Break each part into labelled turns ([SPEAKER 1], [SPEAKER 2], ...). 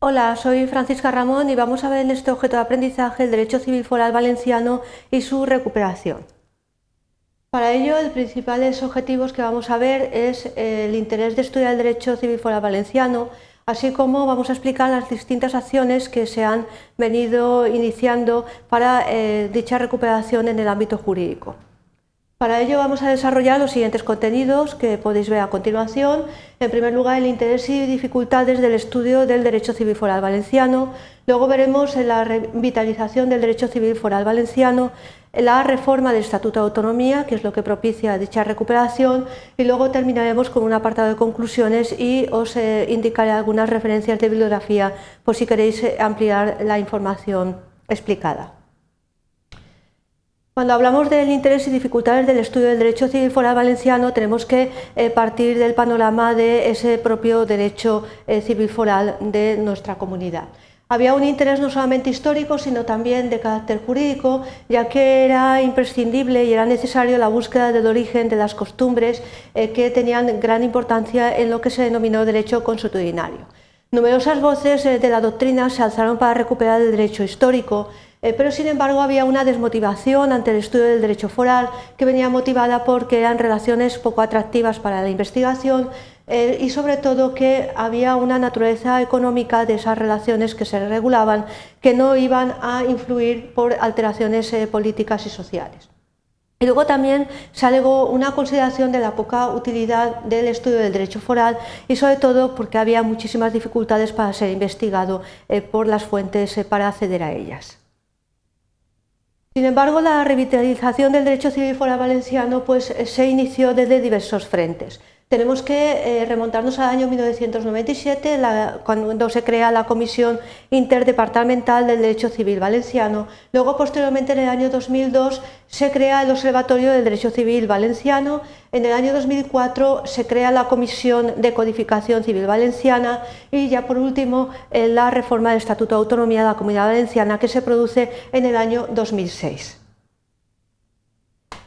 [SPEAKER 1] Hola, soy Francisca Ramón y vamos a ver en este objeto de aprendizaje el derecho civil foral valenciano y su recuperación. Para ello, el principales objetivos que vamos a ver es el interés de estudiar el derecho civil foral valenciano, así como vamos a explicar las distintas acciones que se han venido iniciando para eh, dicha recuperación en el ámbito jurídico. Para ello vamos a desarrollar los siguientes contenidos que podéis ver a continuación. En primer lugar, el interés y dificultades del estudio del derecho civil foral valenciano. Luego veremos la revitalización del derecho civil foral valenciano, la reforma del Estatuto de Autonomía, que es lo que propicia dicha recuperación, y luego terminaremos con un apartado de conclusiones y os eh, indicaré algunas referencias de bibliografía por si queréis eh, ampliar la información explicada. Cuando hablamos del interés y dificultades del estudio del derecho civil foral valenciano, tenemos que eh, partir del panorama de ese propio derecho eh, civil foral de nuestra comunidad. Había un interés no solamente histórico, sino también de carácter jurídico, ya que era imprescindible y era necesario la búsqueda del origen de las costumbres eh, que tenían gran importancia en lo que se denominó derecho consuetudinario. Numerosas voces de la doctrina se alzaron para recuperar el derecho histórico, eh, pero sin embargo había una desmotivación ante el estudio del derecho foral que venía motivada porque eran relaciones poco atractivas para la investigación eh, y sobre todo que había una naturaleza económica de esas relaciones que se regulaban que no iban a influir por alteraciones eh, políticas y sociales. Y luego también se alegó una consideración de la poca utilidad del estudio del derecho foral y sobre todo porque había muchísimas dificultades para ser investigado por las fuentes para acceder a ellas. Sin embargo, la revitalización del derecho civil foral valenciano pues, se inició desde diversos frentes. Tenemos que eh, remontarnos al año 1997, cuando se crea la Comisión Interdepartamental del Derecho Civil Valenciano. Luego, posteriormente, en el año 2002, se crea el Observatorio del Derecho Civil Valenciano. En el año 2004 se crea la Comisión de Codificación Civil Valenciana y ya por último la reforma del Estatuto de Autonomía de la Comunidad Valenciana que se produce en el año 2006.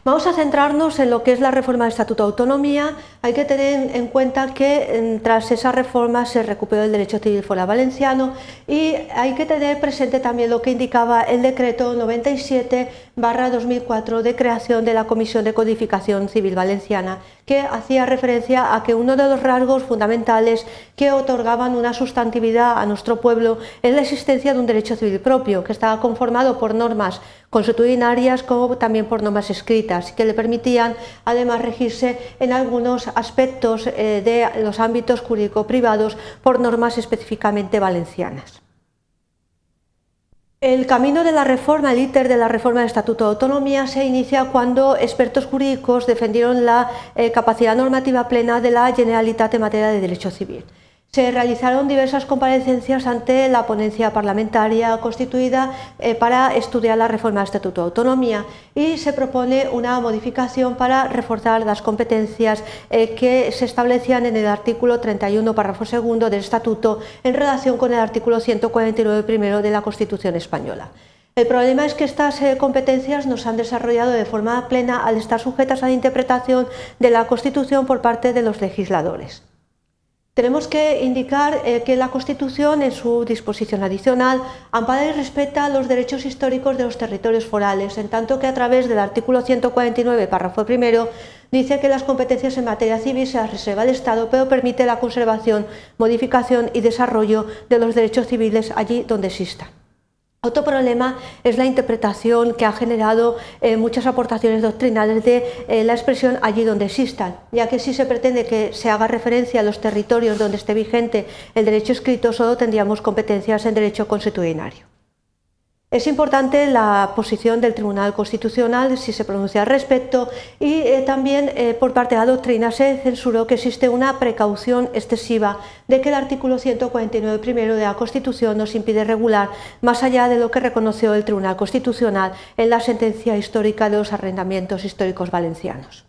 [SPEAKER 1] Vamos a centrarnos en lo que es la reforma del Estatuto de Autonomía. Hay que tener en cuenta que tras esa reforma se recuperó el derecho civil fuera valenciano y hay que tener presente también lo que indicaba el decreto 97-2004 de creación de la Comisión de Codificación Civil Valenciana, que hacía referencia a que uno de los rasgos fundamentales que otorgaban una sustantividad a nuestro pueblo es la existencia de un derecho civil propio, que estaba conformado por normas consuetudinarias como también por normas escritas que le permitían además regirse en algunos aspectos eh, de los ámbitos jurídico-privados por normas específicamente valencianas. El camino de la reforma, el íter de la reforma del Estatuto de Autonomía, se inicia cuando expertos jurídicos defendieron la eh, capacidad normativa plena de la Generalitat en materia de derecho civil se realizaron diversas comparecencias ante la ponencia parlamentaria constituida eh, para estudiar la reforma del Estatuto de Autonomía y se propone una modificación para reforzar las competencias eh, que se establecían en el artículo 31, párrafo segundo del Estatuto en relación con el artículo 149 primero de la Constitución española. El problema es que estas eh, competencias no se han desarrollado de forma plena al estar sujetas a la interpretación de la Constitución por parte de los legisladores. Tenemos que indicar eh, que la Constitución, en su disposición adicional, ampara y respeta los derechos históricos de los territorios forales, en tanto que a través del artículo 149, párrafo primero, dice que las competencias en materia civil se las reserva el Estado, pero permite la conservación, modificación y desarrollo de los derechos civiles allí donde existan. Otro problema es la interpretación que ha generado eh, muchas aportaciones doctrinales de eh, la expresión allí donde existan, ya que si se pretende que se haga referencia a los territorios donde esté vigente el derecho escrito, solo tendríamos competencias en derecho consuetudinario. Es importante la posición del Tribunal Constitucional si se pronuncia al respecto y eh, también eh, por parte de la doctrina se censuró que existe una precaución excesiva de que el artículo 149 primero de la Constitución nos impide regular más allá de lo que reconoció el Tribunal Constitucional en la sentencia histórica de los arrendamientos históricos valencianos.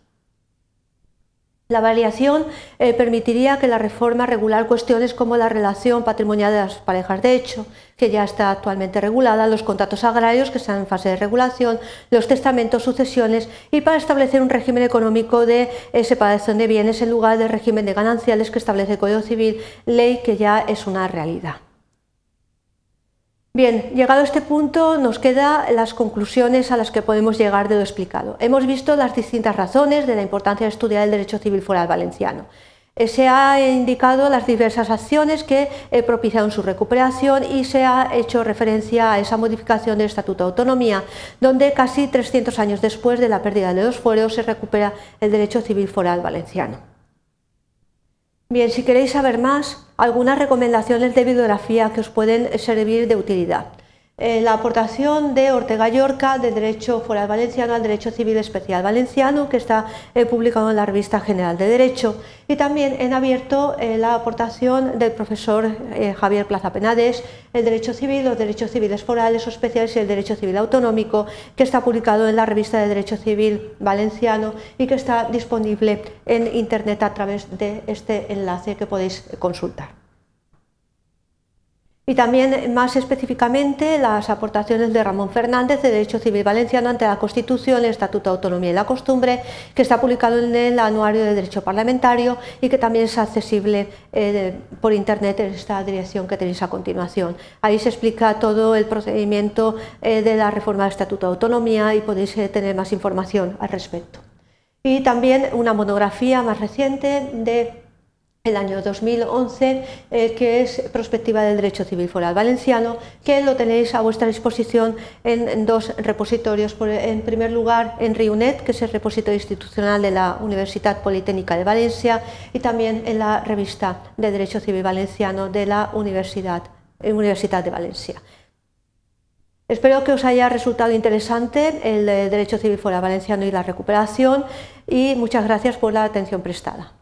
[SPEAKER 1] La variación eh, permitiría que la reforma regular cuestiones como la relación patrimonial de las parejas de hecho, que ya está actualmente regulada, los contratos agrarios que están en fase de regulación, los testamentos, sucesiones y para establecer un régimen económico de eh, separación de bienes en lugar del régimen de gananciales que establece el Código Civil, ley que ya es una realidad. Bien, llegado a este punto nos quedan las conclusiones a las que podemos llegar de lo explicado. Hemos visto las distintas razones de la importancia de estudiar el derecho civil foral valenciano. Eh, se ha indicado las diversas acciones que eh, propiciaron su recuperación y se ha hecho referencia a esa modificación del Estatuto de Autonomía, donde casi 300 años después de la pérdida de los fueros se recupera el derecho civil foral valenciano. Bien, si queréis saber más, algunas recomendaciones de bibliografía que os pueden servir de utilidad. Eh, la aportación de Ortega Yorca de Derecho Foral Valenciano al Derecho Civil Especial Valenciano, que está eh, publicado en la Revista General de Derecho, y también en abierto eh, la aportación del profesor Javier Plaza Penades, el Derecho Civil, los Derechos Civiles Forales o Especiales y el Derecho Civil Autonómico, que está publicado en la Revista de Derecho Civil Valenciano y que está disponible en Internet a través de este enlace que podéis consultar y también más específicamente las aportaciones de Ramón Fernández de Derecho Civil Valenciano ante la Constitución, el Estatuto de Autonomía y la Costumbre, que está publicado en el Anuario de Derecho Parlamentario y que también es accesible eh, por Internet en esta dirección que tenéis a continuación. Ahí se explica todo el procedimiento eh, de la reforma del Estatuto de Autonomía y podéis eh, tener más información al respecto. Y también una monografía más reciente de el año 2011, eh, que es Prospectiva del Derecho Civil Foral Valenciano, que lo tenéis a vuestra disposición en, dos repositorios. en primer lugar, en RIUNET, que es el repositorio institucional de la Universidad Politécnica de Valencia, y también en la revista de Derecho Civil Valenciano de la Universidad, eh, Universidad de Valencia. Espero que os haya resultado interesante el eh, Derecho Civil Foral Valenciano y la recuperación y muchas gracias por la atención prestada.